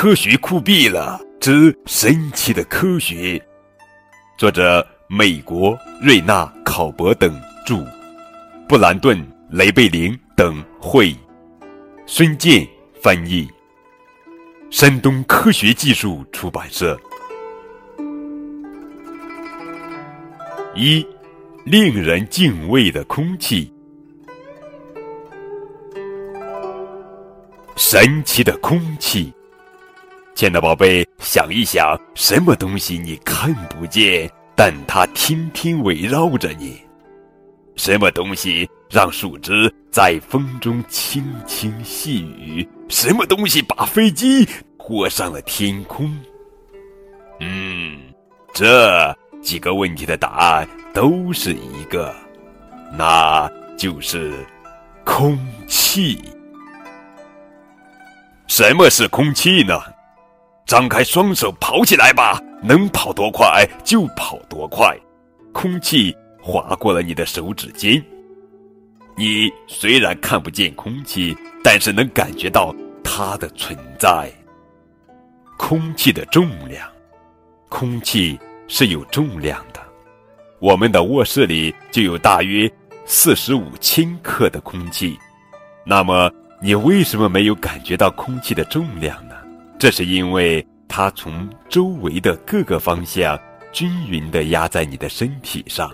科学酷毙了之神奇的科学，作者美国瑞纳考伯等著，布兰顿雷贝林等绘，孙健翻译，山东科学技术出版社。一，令人敬畏的空气。神奇的空气，亲爱的宝贝，想一想，什么东西你看不见，但它天天围绕着你？什么东西让树枝在风中轻轻细语？什么东西把飞机拖上了天空？嗯，这几个问题的答案都是一个，那就是空气。什么是空气呢？张开双手跑起来吧，能跑多快就跑多快。空气划过了你的手指尖，你虽然看不见空气，但是能感觉到它的存在。空气的重量，空气是有重量的。我们的卧室里就有大约四十五千克的空气，那么。你为什么没有感觉到空气的重量呢？这是因为它从周围的各个方向均匀地压在你的身体上。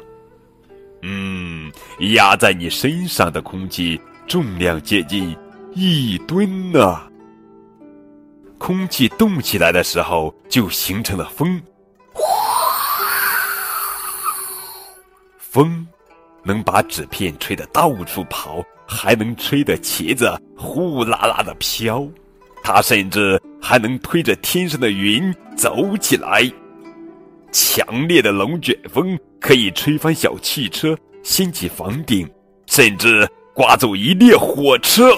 嗯，压在你身上的空气重量接近一吨呢。空气动起来的时候，就形成了风。风能把纸片吹得到处跑。还能吹得茄子呼啦啦的飘，它甚至还能推着天上的云走起来。强烈的龙卷风可以吹翻小汽车，掀起房顶，甚至刮走一列火车。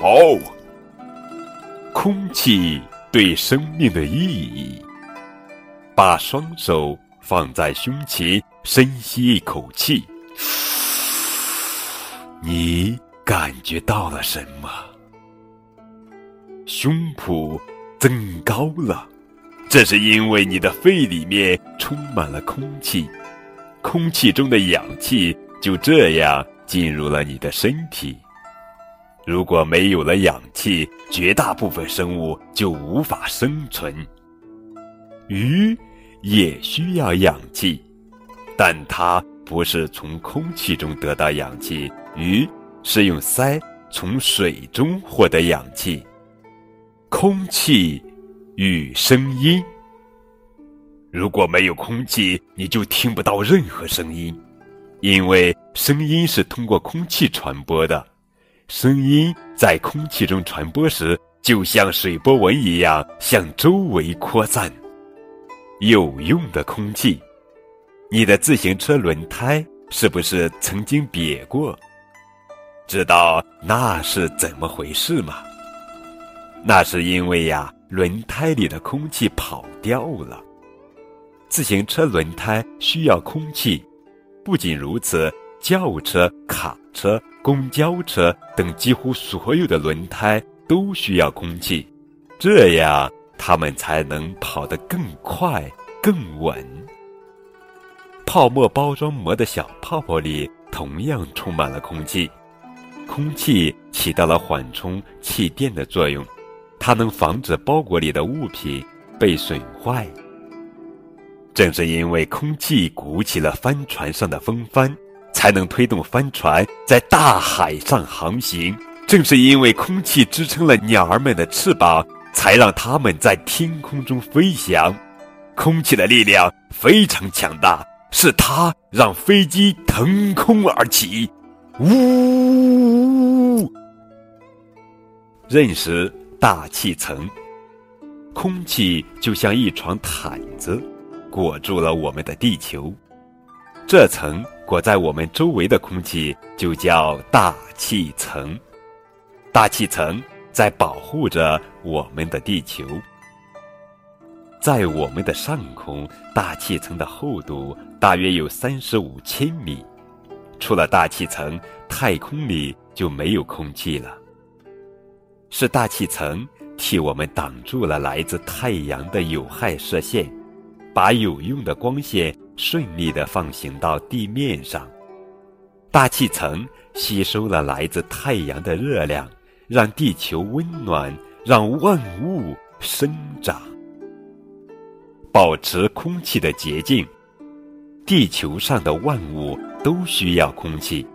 好，空气对生命的意义。把双手放在胸前，深吸一口气。你感觉到了什么？胸脯增高了，这是因为你的肺里面充满了空气，空气中的氧气就这样进入了你的身体。如果没有了氧气，绝大部分生物就无法生存。鱼也需要氧气，但它不是从空气中得到氧气。鱼是用鳃从水中获得氧气。空气与声音，如果没有空气，你就听不到任何声音，因为声音是通过空气传播的。声音在空气中传播时，就像水波纹一样向周围扩散。有用的空气，你的自行车轮胎是不是曾经瘪过？知道那是怎么回事吗？那是因为呀，轮胎里的空气跑掉了。自行车轮胎需要空气，不仅如此，轿车、卡车、公交车等几乎所有的轮胎都需要空气，这样它们才能跑得更快、更稳。泡沫包装膜的小泡泡里同样充满了空气。空气起到了缓冲气垫的作用，它能防止包裹里的物品被损坏。正是因为空气鼓起了帆船上的风帆，才能推动帆船在大海上航行。正是因为空气支撑了鸟儿们的翅膀，才让它们在天空中飞翔。空气的力量非常强大，是它让飞机腾空而起。呜！认识大气层，空气就像一床毯子，裹住了我们的地球。这层裹在我们周围的空气就叫大气层。大气层在保护着我们的地球。在我们的上空，大气层的厚度大约有三十五千米。出了大气层，太空里就没有空气了。是大气层替我们挡住了来自太阳的有害射线，把有用的光线顺利地放行到地面上。大气层吸收了来自太阳的热量，让地球温暖，让万物生长。保持空气的洁净。地球上的万物都需要空气，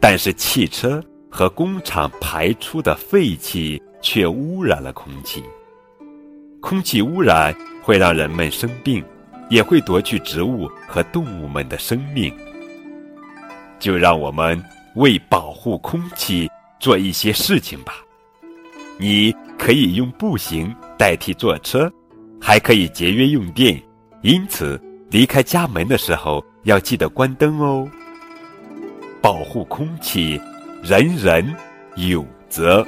但是汽车和工厂排出的废气却污染了空气。空气污染会让人们生病，也会夺去植物和动物们的生命。就让我们为保护空气做一些事情吧。你可以用步行代替坐车，还可以节约用电。因此。离开家门的时候要记得关灯哦。保护空气，人人有责。